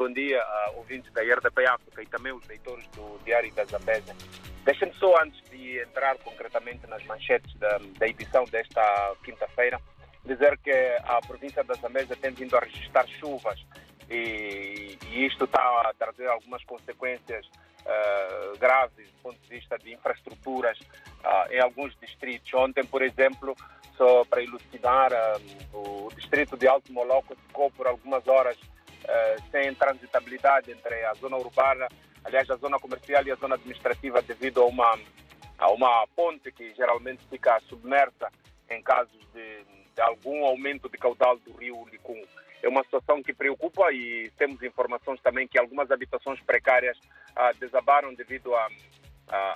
bom dia a ouvintes da RDP África e também os leitores do Diário da Zambésia. Deixem-me só, antes de entrar concretamente nas manchetes da, da edição desta quinta-feira, dizer que a província da Zambésia tem vindo a registrar chuvas e, e isto está a trazer algumas consequências uh, graves do ponto de vista de infraestruturas uh, em alguns distritos. Ontem, por exemplo, só para elucidar, um, o distrito de Alto Moloco ficou por algumas horas sem transitabilidade entre a zona urbana, aliás, a zona comercial e a zona administrativa devido a uma, a uma ponte que geralmente fica submersa em casos de, de algum aumento de caudal do rio Licum é uma situação que preocupa e temos informações também que algumas habitações precárias ah, desabaram devido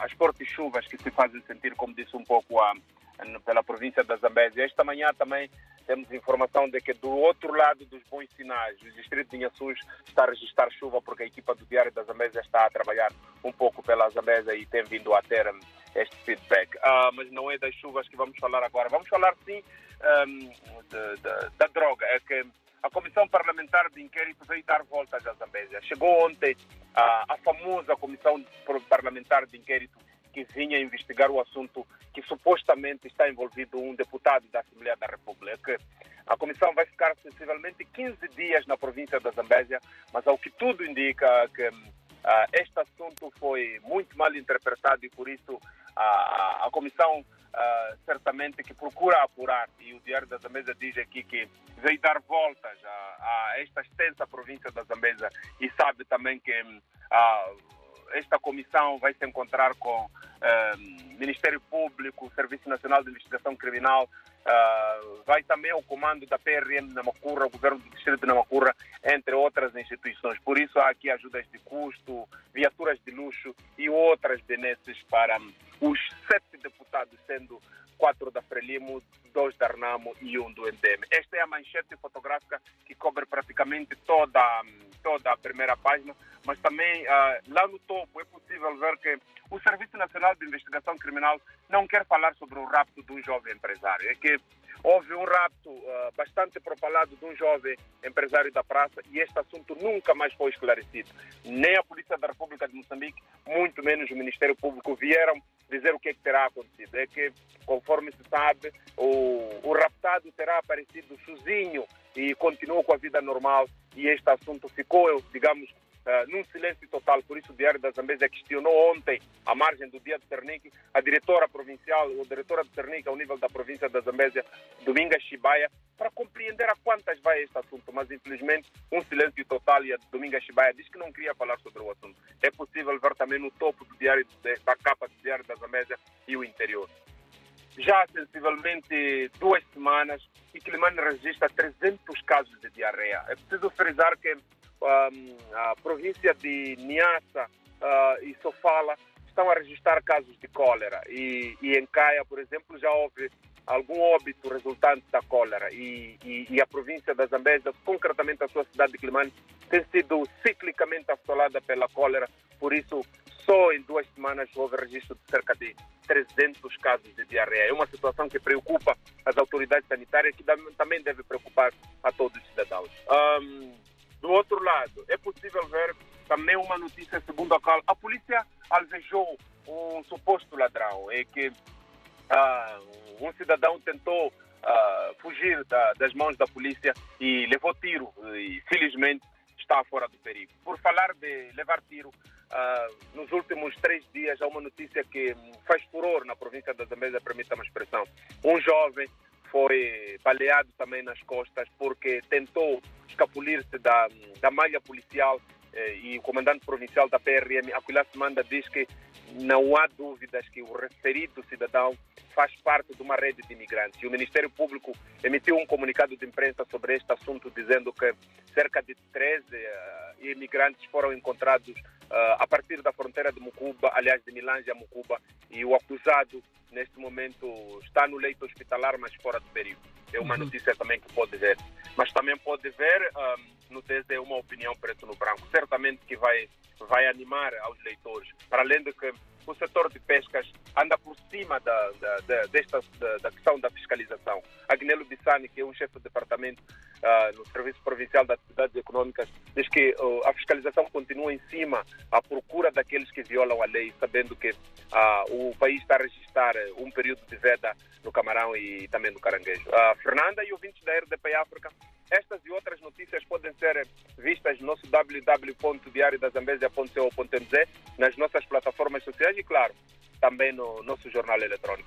às fortes chuvas que se fazem sentir, como disse um pouco a, pela província da Zambésia. Esta manhã também temos informação de que do outro lado dos bons sinais, o distrito de Inhaçus está a registrar chuva porque a equipa do Diário da Zambésia está a trabalhar um pouco pela Zambésia e tem vindo a ter um, este feedback. Uh, mas não é das chuvas que vamos falar agora. Vamos falar sim um, de, de, da droga. É que a Comissão Parlamentar de Inquérito veio dar voltas à Zambésia. Chegou ontem a, a famosa Comissão Parlamentar de Inquérito que vinha investigar o assunto que supostamente está envolvido um deputado da Assembleia da República. A comissão vai ficar sensivelmente 15 dias na província da Zambésia, mas ao que tudo indica que uh, este assunto foi muito mal interpretado e por isso uh, a comissão uh, certamente que procura apurar, e o Diário da Zambesa diz aqui que veio dar voltas a, a esta extensa província da Zambesa e sabe também que uh, esta comissão vai se encontrar com uh, Ministério Público, Serviço Nacional de Investigação Criminal, uh, vai também ao comando da PRM de Namacurra, o governo do distrito de Namacurra, entre outras instituições. Por isso há aqui ajudas de custo, viaturas de luxo e outras benesses para os sete deputados, sendo quatro da Frelimo, dois da Arnamo e um do MDM. Esta é a manchete fotográfica que cobre praticamente toda, toda a primeira página, mas também uh, lá no topo é possível ver que o Serviço Nacional de Investigação Criminal não quer falar sobre o rapto de um jovem empresário. É que houve um rapto uh, bastante propalado de um jovem empresário da praça e este assunto nunca mais foi esclarecido. Nem a Polícia da República de Moçambique, muito menos o Ministério Público vieram dizer o que, é que terá acontecido. É que, conforme se sabe, o, o raptado terá aparecido sozinho e continuou com a vida normal e este assunto ficou, digamos, uh, num silêncio total. Por isso, o Diário da Zambésia questionou ontem, à margem do dia do Ternique, a diretora provincial, ou diretora do Ternique ao nível da província da Zambésia, Dominga Chibaia, para compreender a quantas vai este assunto. Mas, infelizmente, um silêncio total e a Dominga Chibaia diz que não queria falar sobre o assunto. É possível ver também no topo do diário, da capa do Diário da Zambésia e o interior já há sensivelmente duas semanas e Quilimane registra 300 casos de diarreia. É preciso frisar que a província de Niassa uh, e Sofala estão a registrar casos de cólera e, e em Caia, por exemplo, já houve algum óbito resultante da cólera e, e, e, a província da Zambésia, concretamente a sua cidade de Climane, tem sido ciclicamente assolada pela cólera, por isso só em duas semanas houve registro de cerca de 300 casos de diarreia. É uma situação que preocupa as autoridades sanitárias, que também deve preocupar a todos os cidadãos. Um, do outro lado, é possível ver também uma notícia segundo a qual a polícia alvejou um suposto ladrão. É que uh, um cidadão tentou uh, fugir da, das mãos da polícia e levou tiro e felizmente está fora do perigo. Por falar de levar tiro, uh, nos últimos três dias há uma notícia que faz furor na província da Zambésia, permita uma expressão. Um jovem foi baleado também nas costas porque tentou escapulir-se da, da malha policial eh, e o comandante provincial da PRM, Aquilas Manda, diz que não há dúvidas que o referido cidadão faz parte de uma rede de imigrantes. E o Ministério Público emitiu um comunicado de imprensa sobre este assunto, dizendo que cerca de 13 uh, eh, imigrantes foram encontrados uh, a partir da fronteira de Mucuba, aliás, de Milange a Mucuba, e o acusado, neste momento, está no leito hospitalar, mas fora do período. É uma uhum. notícia também que pode ver. Mas também pode ver, um, no desde uma opinião preto no branco. Certamente que vai, vai animar aos leitores. Para além de que o setor de pescas anda por cima da, da, da desta da, da, questão da fiscalização. Agnello Bissani, que é um chefe de departamento uh, no Serviço Provincial das Atividades Econômicas, diz que uh, a fiscalização continua em cima à procura daqueles que violam a lei, sabendo que uh, o país está a registrar um período de veda no camarão e também no caranguejo. Fernanda e ouvintes da RDP África, estas e outras notícias podem ser vistas no nosso www.diariodazambésia.co.mz, nas nossas plataformas sociais e, claro, também no nosso jornal eletrônico.